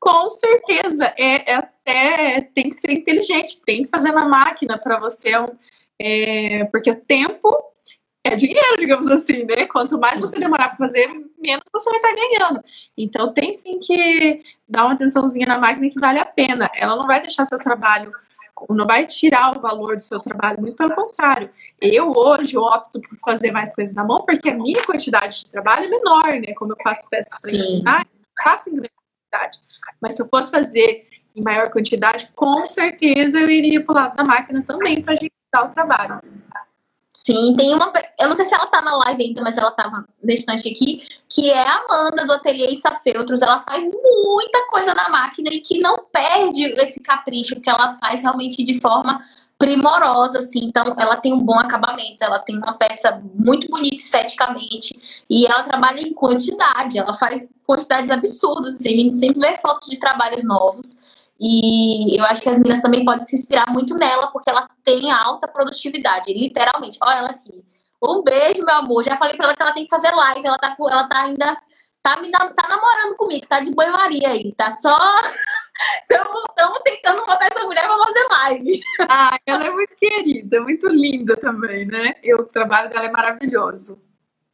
com certeza é, é, até tem que ser inteligente, tem que fazer na máquina para você, é, porque o tempo é dinheiro, digamos assim, né? Quanto mais você demorar para fazer, menos você vai estar tá ganhando. Então tem sim que dar uma atençãozinha na máquina que vale a pena. Ela não vai deixar seu trabalho, não vai tirar o valor do seu trabalho, muito pelo contrário. Eu hoje opto por fazer mais coisas à mão porque a minha quantidade de trabalho é menor, né? Como eu faço peças para ensinar, faço em grande quantidade. Mas se eu fosse fazer em maior quantidade, com certeza eu iria para o lado da máquina também para agilizar o trabalho. Sim, tem uma. Eu não sei se ela tá na live ainda, mas ela tava na estante aqui, que é a Amanda do Ateliê Isafeltros. Ela faz muita coisa na máquina e que não perde esse capricho que ela faz realmente de forma primorosa, assim. Então, ela tem um bom acabamento, ela tem uma peça muito bonita esteticamente e ela trabalha em quantidade. Ela faz quantidades absurdas. Assim, a gente sempre vê fotos de trabalhos novos. E eu acho que as meninas também podem se inspirar muito nela, porque ela tem alta produtividade, literalmente. Olha ela aqui. Um beijo, meu amor. Já falei pra ela que ela tem que fazer live. Ela tá, ela tá ainda. Tá, me, tá namorando comigo, tá de banho-maria aí. Tá só. Estamos tentando botar essa mulher pra fazer live. Ah, ela é muito querida, muito linda também, né? E o trabalho dela é maravilhoso.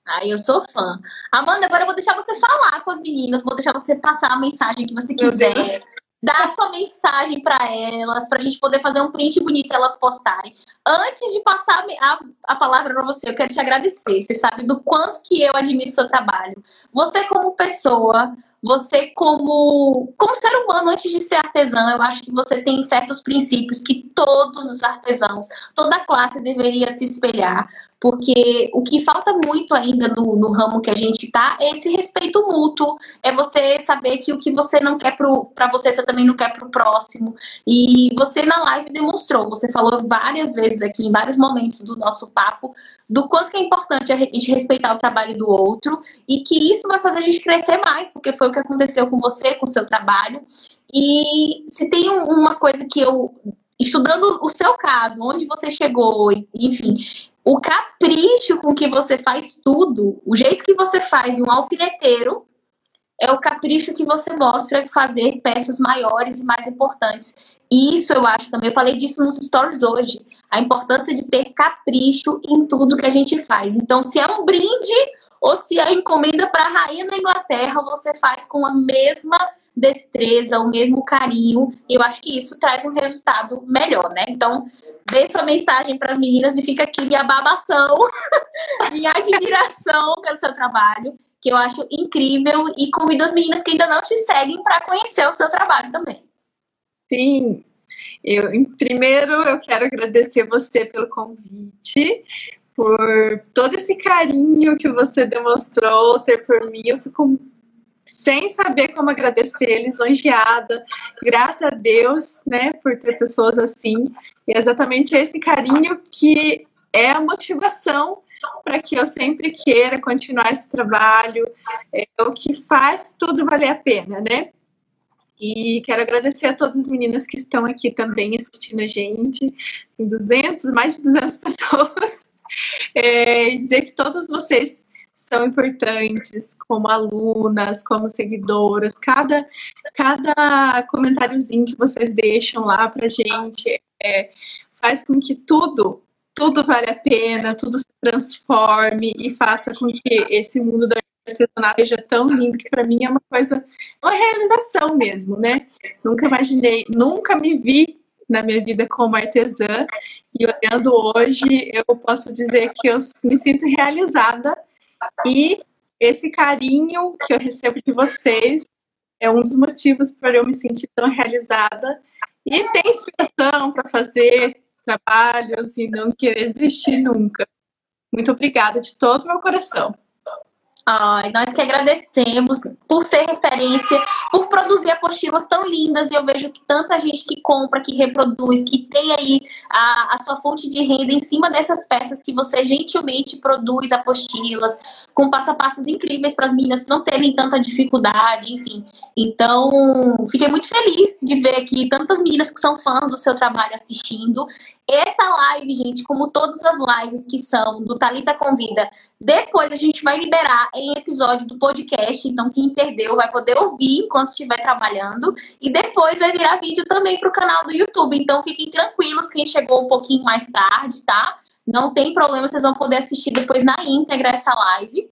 Ai, eu sou fã. Amanda, agora eu vou deixar você falar com as meninas, vou deixar você passar a mensagem que você quiser dá a sua mensagem para elas, para a gente poder fazer um print bonito elas postarem. Antes de passar a, a palavra para você, eu quero te agradecer. Você sabe do quanto que eu admiro o seu trabalho. Você como pessoa, você como, como ser humano, antes de ser artesã, eu acho que você tem certos princípios que todos os artesãos, toda classe deveria se espelhar. Porque o que falta muito ainda no, no ramo que a gente tá é esse respeito mútuo. É você saber que o que você não quer para você, você também não quer para o próximo. E você na live demonstrou, você falou várias vezes aqui, em vários momentos do nosso papo, do quanto que é importante a gente respeitar o trabalho do outro e que isso vai fazer a gente crescer mais, porque foi o que aconteceu com você, com o seu trabalho. E se tem uma coisa que eu estudando o seu caso, onde você chegou, enfim, o capricho com que você faz tudo, o jeito que você faz um alfineteiro, é o capricho que você mostra fazer peças maiores e mais importantes. E isso eu acho também, eu falei disso nos stories hoje, a importância de ter capricho em tudo que a gente faz. Então, se é um brinde ou se é encomenda para a rainha da Inglaterra, você faz com a mesma destreza, o mesmo carinho. E eu acho que isso traz um resultado melhor, né? Então, dê sua mensagem para as meninas e fica aqui minha babação, minha admiração pelo seu trabalho, que eu acho incrível. E convido as meninas que ainda não te seguem para conhecer o seu trabalho também. Sim, eu, em primeiro, eu quero agradecer você pelo convite, por todo esse carinho que você demonstrou ter por mim. Eu fico sem saber como agradecer, lisonjeada, grata a Deus, né, por ter pessoas assim. E é exatamente esse carinho que é a motivação para que eu sempre queira continuar esse trabalho, é o que faz tudo valer a pena, né? E quero agradecer a todas as meninas que estão aqui também assistindo a gente, em 200, mais de 200 pessoas. É, dizer que todas vocês são importantes como alunas, como seguidoras. Cada, cada comentáriozinho que vocês deixam lá pra gente é, faz com que tudo, tudo vale a pena, tudo se transforme e faça com que esse mundo da artesanato seja tão lindo que para mim é uma coisa, uma realização mesmo, né? Nunca imaginei, nunca me vi na minha vida como artesã e olhando hoje eu posso dizer que eu me sinto realizada e esse carinho que eu recebo de vocês é um dos motivos para eu me sentir tão realizada e ter inspiração para fazer trabalhos e não querer desistir nunca. Muito obrigada de todo o meu coração. Ai, nós que agradecemos por ser referência, por produzir apostilas tão lindas. E eu vejo que tanta gente que compra, que reproduz, que tem aí a, a sua fonte de renda em cima dessas peças que você gentilmente produz apostilas, com passo a passos incríveis para as meninas não terem tanta dificuldade, enfim. Então, fiquei muito feliz de ver aqui tantas meninas que são fãs do seu trabalho assistindo. Essa live, gente, como todas as lives que são do Talita Convida, depois a gente vai liberar em episódio do podcast. Então, quem perdeu vai poder ouvir enquanto estiver trabalhando. E depois vai virar vídeo também para o canal do YouTube. Então, fiquem tranquilos quem chegou um pouquinho mais tarde, tá? Não tem problema, vocês vão poder assistir depois na íntegra essa live.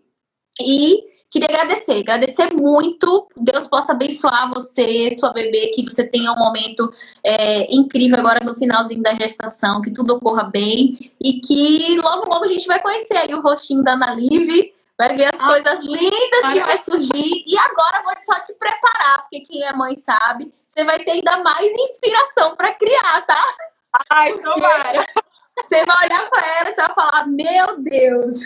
E Queria agradecer, agradecer muito. Deus possa abençoar você, sua bebê, que você tenha um momento é, incrível agora no finalzinho da gestação, que tudo ocorra bem e que logo, logo a gente vai conhecer aí o rostinho da Ana Live, vai ver as ah, coisas lindas que vai surgir. E agora vou só te preparar, porque quem é mãe sabe, você vai ter ainda mais inspiração para criar, tá? Ai, tomara! Você vai olhar para ela e você vai falar: Meu Deus,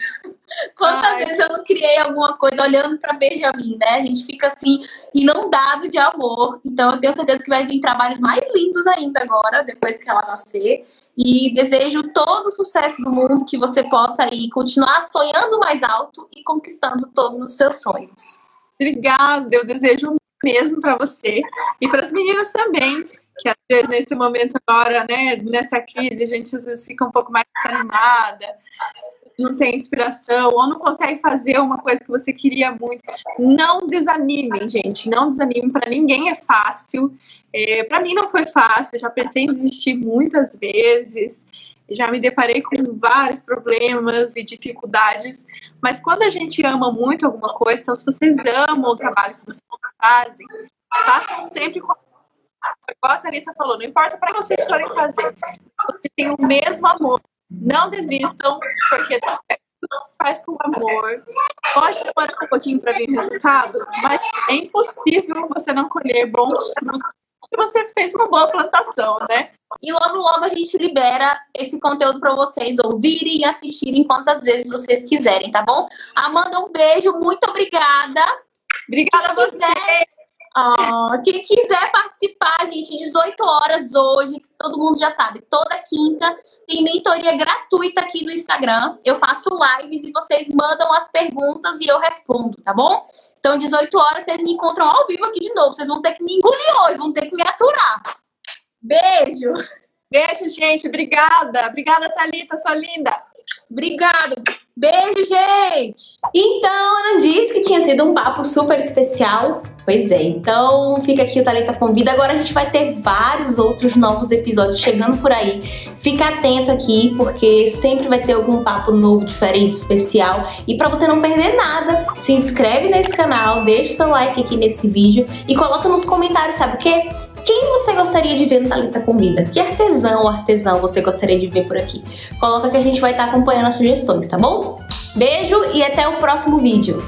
quantas Ai. vezes eu não criei alguma coisa olhando para Benjamin, né? A gente fica assim, inundado de amor. Então, eu tenho certeza que vai vir trabalhos mais lindos ainda agora, depois que ela nascer. E desejo todo o sucesso do mundo, que você possa aí continuar sonhando mais alto e conquistando todos os seus sonhos. Obrigada, eu desejo mesmo para você e para as meninas também que às vezes nesse momento agora, né, nessa crise, a gente às vezes fica um pouco mais desanimada, não tem inspiração, ou não consegue fazer uma coisa que você queria muito. Não desanimem, gente, não desanimem, para ninguém é fácil. É, para mim não foi fácil, eu já pensei em desistir muitas vezes, já me deparei com vários problemas e dificuldades, mas quando a gente ama muito alguma coisa, então se vocês amam o trabalho que vocês fazem, façam sempre com igual a Thalita falou, não importa para vocês forem fazer, você tem o mesmo amor. Não desistam, porque dá certo. Faz com amor. Pode demorar um pouquinho para ver o resultado, mas é impossível você não colher bons frutos se você fez uma boa plantação, né? E logo, logo a gente libera esse conteúdo para vocês ouvirem e assistirem quantas vezes vocês quiserem, tá bom? Amanda, um beijo, muito obrigada. Obrigada a você. Oh, quem quiser participar, gente, 18 horas hoje, todo mundo já sabe, toda quinta tem mentoria gratuita aqui no Instagram. Eu faço lives e vocês mandam as perguntas e eu respondo, tá bom? Então, 18 horas vocês me encontram ao vivo aqui de novo. Vocês vão ter que me engolir hoje, vão ter que me aturar. Beijo! Beijo, gente. Obrigada. Obrigada, Thalita, sua linda. Obrigada. Beijo, gente! Então, Ana disse que tinha sido um papo super especial. Pois é, então fica aqui o Talenta Convida. Agora a gente vai ter vários outros novos episódios chegando por aí. Fica atento aqui, porque sempre vai ter algum papo novo, diferente, especial. E para você não perder nada, se inscreve nesse canal, deixa o seu like aqui nesse vídeo e coloca nos comentários, sabe o quê? Quem você gostaria de ver no Talita Convida? Que artesão ou artesão você gostaria de ver por aqui? Coloca que a gente vai estar acompanhando as sugestões, tá bom? Beijo e até o próximo vídeo.